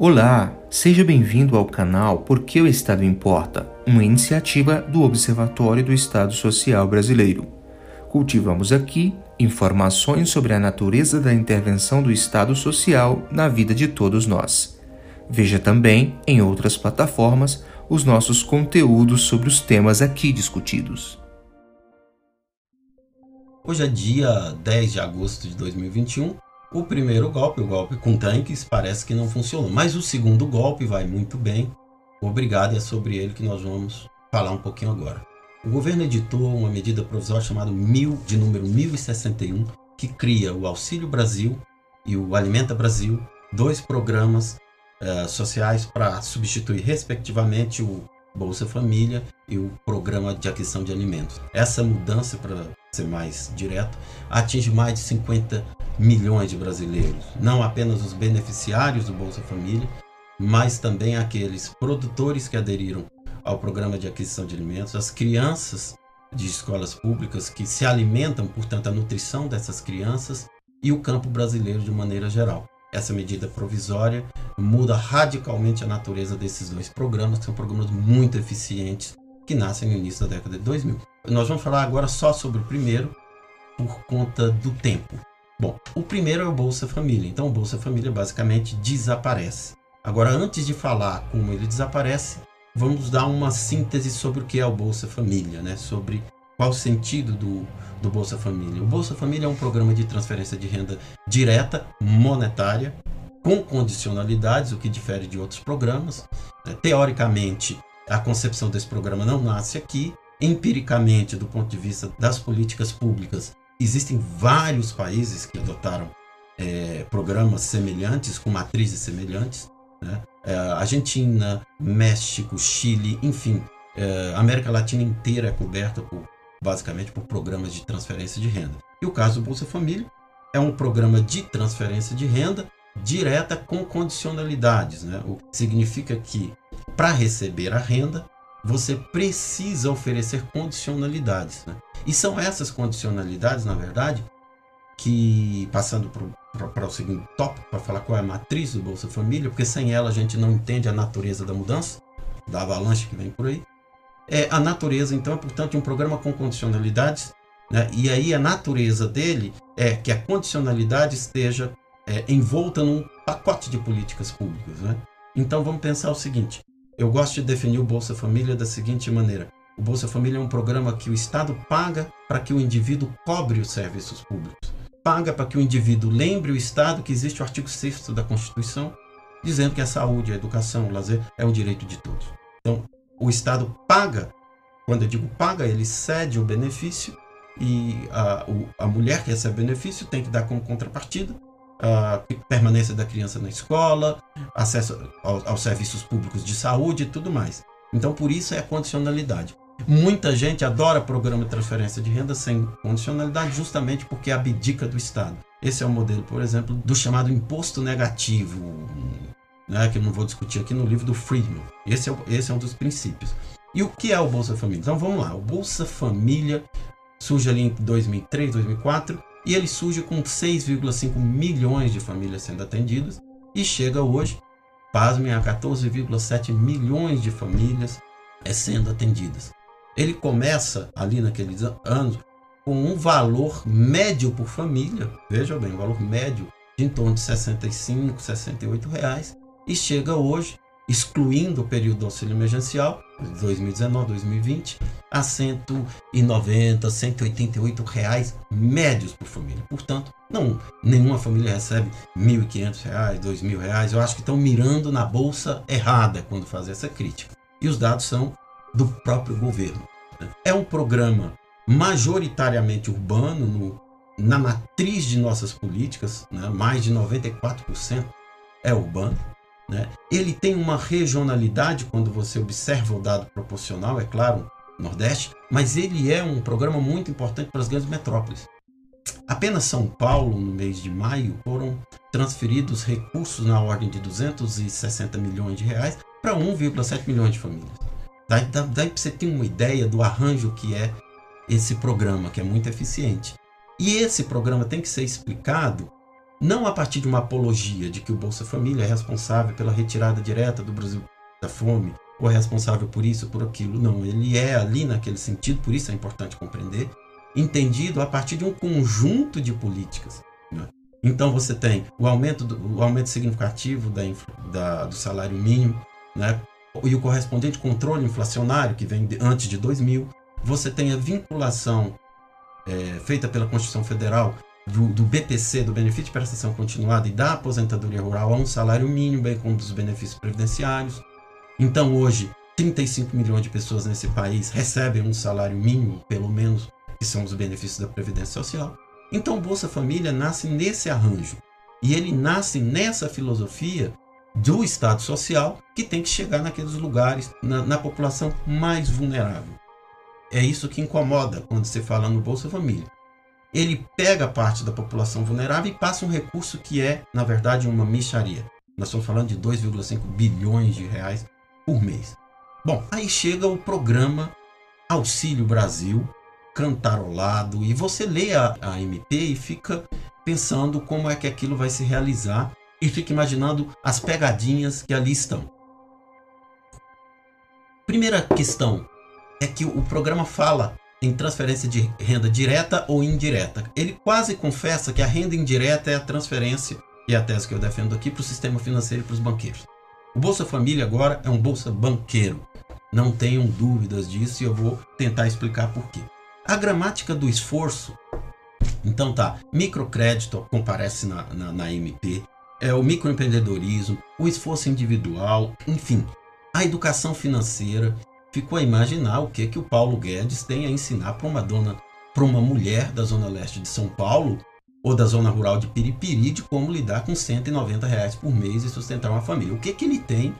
Olá, seja bem-vindo ao canal Porque o Estado Importa, uma iniciativa do Observatório do Estado Social Brasileiro. Cultivamos aqui informações sobre a natureza da intervenção do Estado Social na vida de todos nós. Veja também, em outras plataformas, os nossos conteúdos sobre os temas aqui discutidos. Hoje é dia 10 de agosto de 2021. O primeiro golpe, o golpe com tanques, parece que não funcionou. Mas o segundo golpe vai muito bem. Obrigado, é sobre ele que nós vamos falar um pouquinho agora. O governo editou uma medida provisória chamada mil, de número 1061, que cria o Auxílio Brasil e o Alimenta Brasil, dois programas uh, sociais para substituir, respectivamente, o Bolsa Família e o Programa de Aquisição de Alimentos. Essa mudança, para ser mais direto, atinge mais de 50 milhões de brasileiros, não apenas os beneficiários do Bolsa Família, mas também aqueles produtores que aderiram ao programa de aquisição de alimentos, as crianças de escolas públicas que se alimentam, portanto, a nutrição dessas crianças e o campo brasileiro de maneira geral. Essa medida provisória muda radicalmente a natureza desses dois programas, que são programas muito eficientes que nascem no início da década de 2000. Nós vamos falar agora só sobre o primeiro, por conta do tempo. Bom, o primeiro é o Bolsa Família. Então, o Bolsa Família basicamente desaparece. Agora, antes de falar como ele desaparece, vamos dar uma síntese sobre o que é o Bolsa Família, né? Sobre qual o sentido do, do Bolsa Família. O Bolsa Família é um programa de transferência de renda direta, monetária, com condicionalidades, o que difere de outros programas. Né? Teoricamente, a concepção desse programa não nasce aqui. Empiricamente, do ponto de vista das políticas públicas, existem vários países que adotaram é, programas semelhantes, com matrizes semelhantes. Né? É, Argentina, México, Chile, enfim, é, América Latina inteira é coberta por, basicamente por programas de transferência de renda. E o caso do Bolsa Família é um programa de transferência de renda direta com condicionalidades, né? o que significa que para receber a renda você precisa oferecer condicionalidades. Né? E são essas condicionalidades, na verdade, que passando para o seguinte tópico, para falar qual é a matriz do Bolsa Família, porque sem ela a gente não entende a natureza da mudança, da avalanche que vem por aí. É, a natureza, então, é, portanto, um programa com condicionalidades, né? e aí a natureza dele é que a condicionalidade esteja é, envolta num pacote de políticas públicas. Né? Então, vamos pensar o seguinte: eu gosto de definir o Bolsa Família da seguinte maneira. O Bolsa Família é um programa que o Estado paga para que o indivíduo cobre os serviços públicos paga para que o indivíduo lembre o Estado que existe o artigo 6 da Constituição, dizendo que a saúde, a educação, o lazer é um direito de todos. Então, o Estado paga, quando eu digo paga, ele cede o benefício e a, a mulher que recebe benefício tem que dar como contrapartida a permanência da criança na escola, acesso aos, aos serviços públicos de saúde e tudo mais. Então, por isso é a condicionalidade. Muita gente adora programa de transferência de renda sem condicionalidade, justamente porque abdica do Estado. Esse é o modelo, por exemplo, do chamado imposto negativo, né, que eu não vou discutir aqui no livro do Friedman. Esse é, esse é um dos princípios. E o que é o Bolsa Família? Então vamos lá. O Bolsa Família surge ali em 2003, 2004 e ele surge com 6,5 milhões de famílias sendo atendidas. E chega hoje, pasmem, a 14,7 milhões de famílias é sendo atendidas. Ele começa ali naqueles anos com um valor médio por família, veja bem, um valor médio de em torno de 65, 68 reais. E chega hoje, excluindo o período do auxílio emergencial, 2019, 2020, a 190, 188 reais médios por família. Portanto, não, nenhuma família recebe 1.500 reais, 2.000 reais. Eu acho que estão mirando na bolsa errada quando fazem essa crítica. E os dados são do próprio governo. É um programa majoritariamente urbano, no, na matriz de nossas políticas, né? mais de 94% é urbano. Né? Ele tem uma regionalidade quando você observa o dado proporcional, é claro, Nordeste, mas ele é um programa muito importante para as grandes metrópoles. Apenas São Paulo, no mês de maio, foram transferidos recursos na ordem de 260 milhões de reais para 1,7 milhões de famílias. Daí, daí você ter uma ideia do arranjo que é esse programa, que é muito eficiente. E esse programa tem que ser explicado não a partir de uma apologia de que o Bolsa Família é responsável pela retirada direta do Brasil da fome, ou é responsável por isso, por aquilo. Não, ele é ali naquele sentido, por isso é importante compreender, entendido a partir de um conjunto de políticas. Né? Então você tem o aumento, do, o aumento significativo da, da, do salário mínimo, né? e o correspondente controle inflacionário, que vem de, antes de 2000. Você tem a vinculação é, feita pela Constituição Federal do, do, BPC, do benefício de prestação continuada, e da aposentadoria rural a um salário mínimo, bem como dos benefícios previdenciários. Então, hoje, 35 milhões de pessoas nesse país recebem um salário mínimo, pelo menos, que são os benefícios da Previdência Social. Então, o Bolsa Família nasce nesse arranjo. E ele nasce nessa filosofia do Estado Social que tem que chegar naqueles lugares, na, na população mais vulnerável. É isso que incomoda quando se fala no Bolsa Família. Ele pega parte da população vulnerável e passa um recurso que é, na verdade, uma micharia. Nós estamos falando de 2,5 bilhões de reais por mês. Bom, aí chega o programa Auxílio Brasil, cantarolado, e você lê a, a MP e fica pensando como é que aquilo vai se realizar e fica imaginando as pegadinhas que ali estão. Primeira questão é que o programa fala em transferência de renda direta ou indireta. Ele quase confessa que a renda indireta é a transferência, e é a tese que eu defendo aqui, para o sistema financeiro e para os banqueiros. O Bolsa Família agora é um Bolsa Banqueiro. Não tenham dúvidas disso e eu vou tentar explicar por quê. A gramática do esforço, então tá, microcrédito comparece na, na, na MP, é o microempreendedorismo, o esforço individual, enfim, a educação financeira. Ficou a imaginar o que que o Paulo Guedes tem a ensinar para uma dona, para uma mulher da zona leste de São Paulo ou da zona rural de Piripiri de como lidar com 190 reais por mês e sustentar uma família. O que que ele tem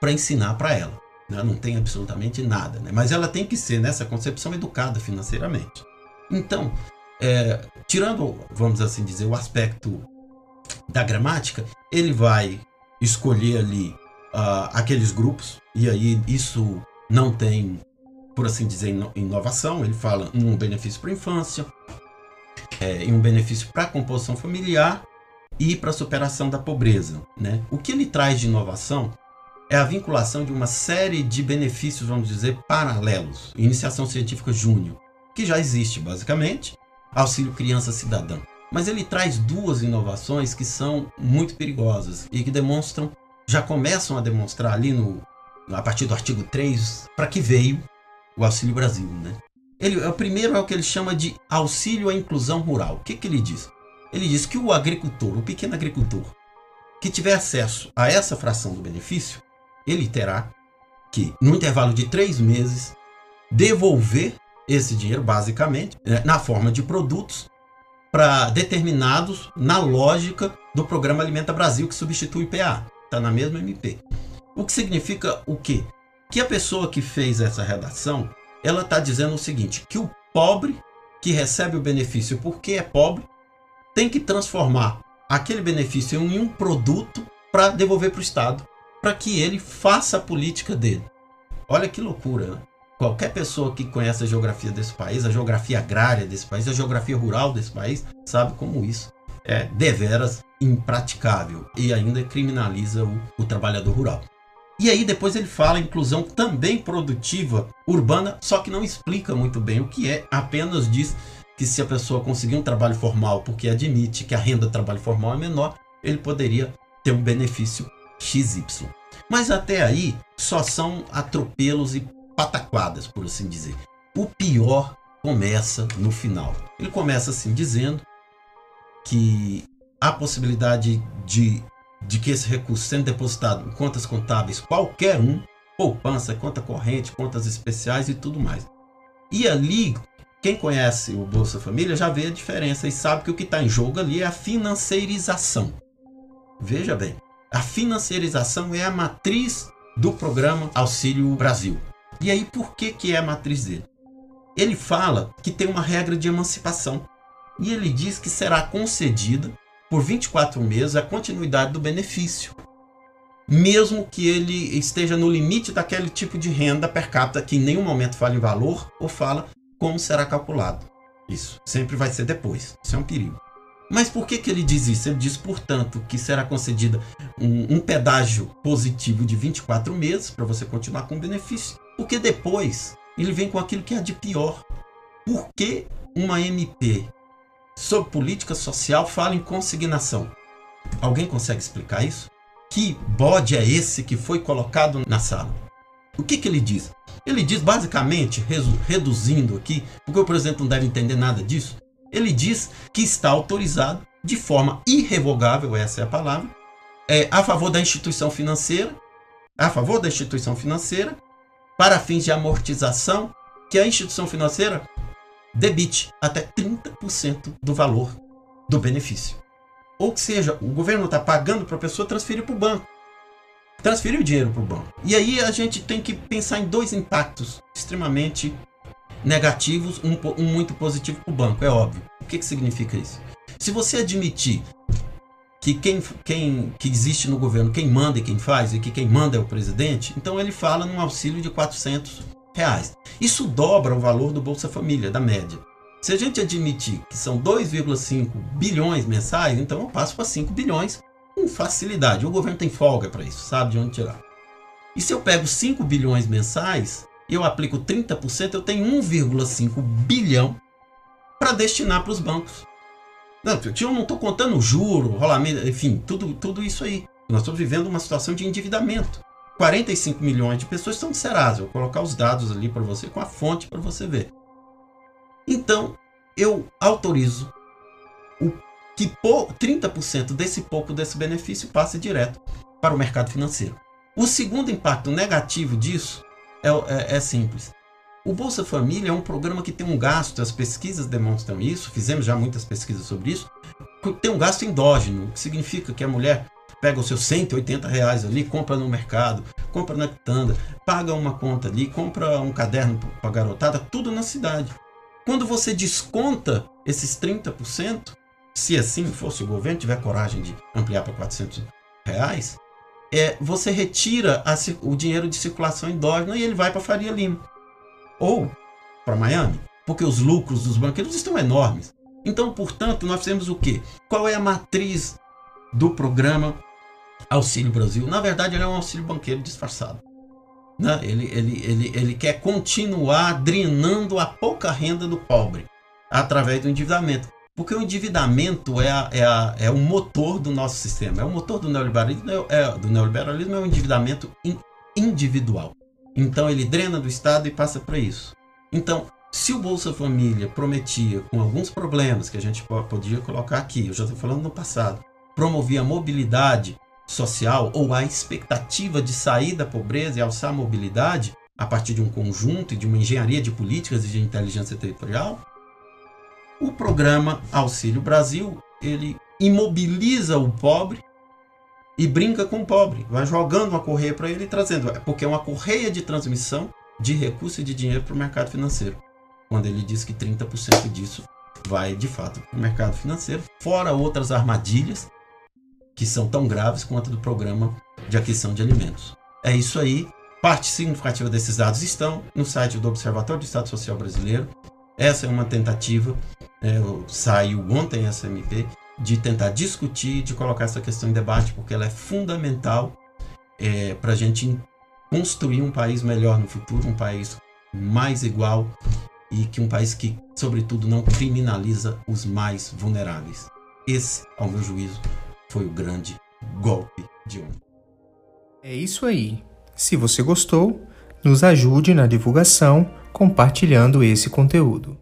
para ensinar para ela? Né? Não tem absolutamente nada, né? mas ela tem que ser nessa concepção educada financeiramente. Então, é, tirando, vamos assim dizer, o aspecto da gramática, ele vai escolher ali uh, aqueles grupos, e aí isso não tem, por assim dizer, inovação. Ele fala em um benefício para a infância, é, em um benefício para a composição familiar e para a superação da pobreza. Né? O que ele traz de inovação é a vinculação de uma série de benefícios, vamos dizer, paralelos. Iniciação científica júnior, que já existe basicamente, auxílio criança cidadã. Mas ele traz duas inovações que são muito perigosas e que demonstram, já começam a demonstrar ali no, a partir do artigo 3, para que veio o Auxílio Brasil. Né? Ele, o primeiro é o que ele chama de auxílio à inclusão rural. O que, que ele diz? Ele diz que o agricultor, o pequeno agricultor, que tiver acesso a essa fração do benefício, ele terá que, no intervalo de três meses, devolver esse dinheiro, basicamente, né, na forma de produtos para determinados na lógica do programa Alimenta Brasil, que substitui o IPA. Está na mesma MP. O que significa o quê? Que a pessoa que fez essa redação, ela está dizendo o seguinte, que o pobre que recebe o benefício porque é pobre, tem que transformar aquele benefício em um produto para devolver para o Estado, para que ele faça a política dele. Olha que loucura, né? Qualquer pessoa que conhece a geografia desse país, a geografia agrária desse país, a geografia rural desse país, sabe como isso é deveras impraticável e ainda criminaliza o, o trabalhador rural. E aí depois ele fala inclusão também produtiva urbana, só que não explica muito bem o que é, apenas diz que se a pessoa conseguir um trabalho formal porque admite que a renda do trabalho formal é menor, ele poderia ter um benefício XY. Mas até aí só são atropelos e pataquadas, por assim dizer. O pior começa no final. Ele começa assim dizendo que há possibilidade de, de que esse recurso sendo depositado em contas contábeis, qualquer um, poupança, conta corrente, contas especiais e tudo mais. E ali, quem conhece o Bolsa Família já vê a diferença e sabe que o que está em jogo ali é a financeirização. Veja bem, a financeirização é a matriz do programa Auxílio Brasil. E aí, por que, que é a matriz dele? Ele fala que tem uma regra de emancipação. E ele diz que será concedida por 24 meses a continuidade do benefício. Mesmo que ele esteja no limite daquele tipo de renda per capita, que em nenhum momento fala em valor ou fala como será calculado. Isso sempre vai ser depois. Isso é um perigo. Mas por que, que ele diz isso? Ele diz, portanto, que será concedida um, um pedágio positivo de 24 meses para você continuar com o benefício. Porque depois ele vem com aquilo que é de pior. Por que uma MP sobre política social fala em consignação? Alguém consegue explicar isso? Que bode é esse que foi colocado na sala? O que, que ele diz? Ele diz basicamente, reduzindo aqui, porque o presidente não deve entender nada disso, ele diz que está autorizado de forma irrevogável, essa é a palavra, é, a favor da instituição financeira, a favor da instituição financeira, para fins de amortização, que a instituição financeira debite até 30% do valor do benefício. Ou seja, o governo está pagando para a pessoa transferir para o banco. Transferir o dinheiro para o banco. E aí a gente tem que pensar em dois impactos extremamente negativos, um, um muito positivo para o banco, é óbvio. O que, que significa isso? Se você admitir que quem, quem que existe no governo, quem manda e quem faz, e que quem manda é o presidente, então ele fala num auxílio de 400 reais. Isso dobra o valor do Bolsa Família, da média. Se a gente admitir que são 2,5 bilhões mensais, então eu passo para 5 bilhões com facilidade. O governo tem folga para isso, sabe de onde tirar. E se eu pego 5 bilhões mensais, eu aplico 30%, eu tenho 1,5 bilhão para destinar para os bancos. Não, eu não estou contando juro, rolamento, enfim, tudo, tudo isso aí. Nós estamos vivendo uma situação de endividamento. 45 milhões de pessoas estão no Serasa. Eu vou colocar os dados ali para você, com a fonte para você ver. Então, eu autorizo o que 30% desse pouco desse benefício passe direto para o mercado financeiro. O segundo impacto negativo disso é, é, é simples. O Bolsa Família é um programa que tem um gasto, as pesquisas demonstram isso, fizemos já muitas pesquisas sobre isso, tem um gasto endógeno, que significa que a mulher pega os seus 180 reais ali, compra no mercado, compra na quitanda, paga uma conta ali, compra um caderno para garotada, tudo na cidade. Quando você desconta esses 30%, se assim fosse o governo tiver coragem de ampliar para 400 reais, é, você retira a, o dinheiro de circulação endógena e ele vai para Faria Lima ou para Miami, porque os lucros dos banqueiros estão enormes. Então, portanto, nós fizemos o quê? Qual é a matriz do programa Auxílio Brasil? Na verdade, ele é um auxílio banqueiro disfarçado. Né? Ele, ele, ele, ele quer continuar drenando a pouca renda do pobre através do endividamento. Porque o endividamento é, a, é, a, é o motor do nosso sistema, é o motor do neoliberalismo, é, é do neoliberalismo é o endividamento in, individual. Então ele drena do Estado e passa para isso. Então, se o Bolsa Família prometia, com alguns problemas que a gente podia colocar aqui, eu já estou falando no passado, promovia a mobilidade social ou a expectativa de sair da pobreza e alçar a mobilidade a partir de um conjunto e de uma engenharia de políticas e de inteligência territorial, o programa Auxílio Brasil, ele imobiliza o pobre e brinca com o pobre, vai jogando uma correia para ele e trazendo, porque é uma correia de transmissão de recursos e de dinheiro para o mercado financeiro. Quando ele diz que 30% disso vai de fato para o mercado financeiro, fora outras armadilhas que são tão graves quanto do programa de aquisição de alimentos. É isso aí. Parte significativa desses dados estão no site do Observatório do Estado Social Brasileiro. Essa é uma tentativa é, saiu ontem essa MP, de tentar discutir, de colocar essa questão em debate, porque ela é fundamental é, para a gente construir um país melhor no futuro, um país mais igual e que um país que, sobretudo, não criminaliza os mais vulneráveis. Esse, ao meu juízo, foi o grande golpe de ontem. É isso aí. Se você gostou, nos ajude na divulgação compartilhando esse conteúdo.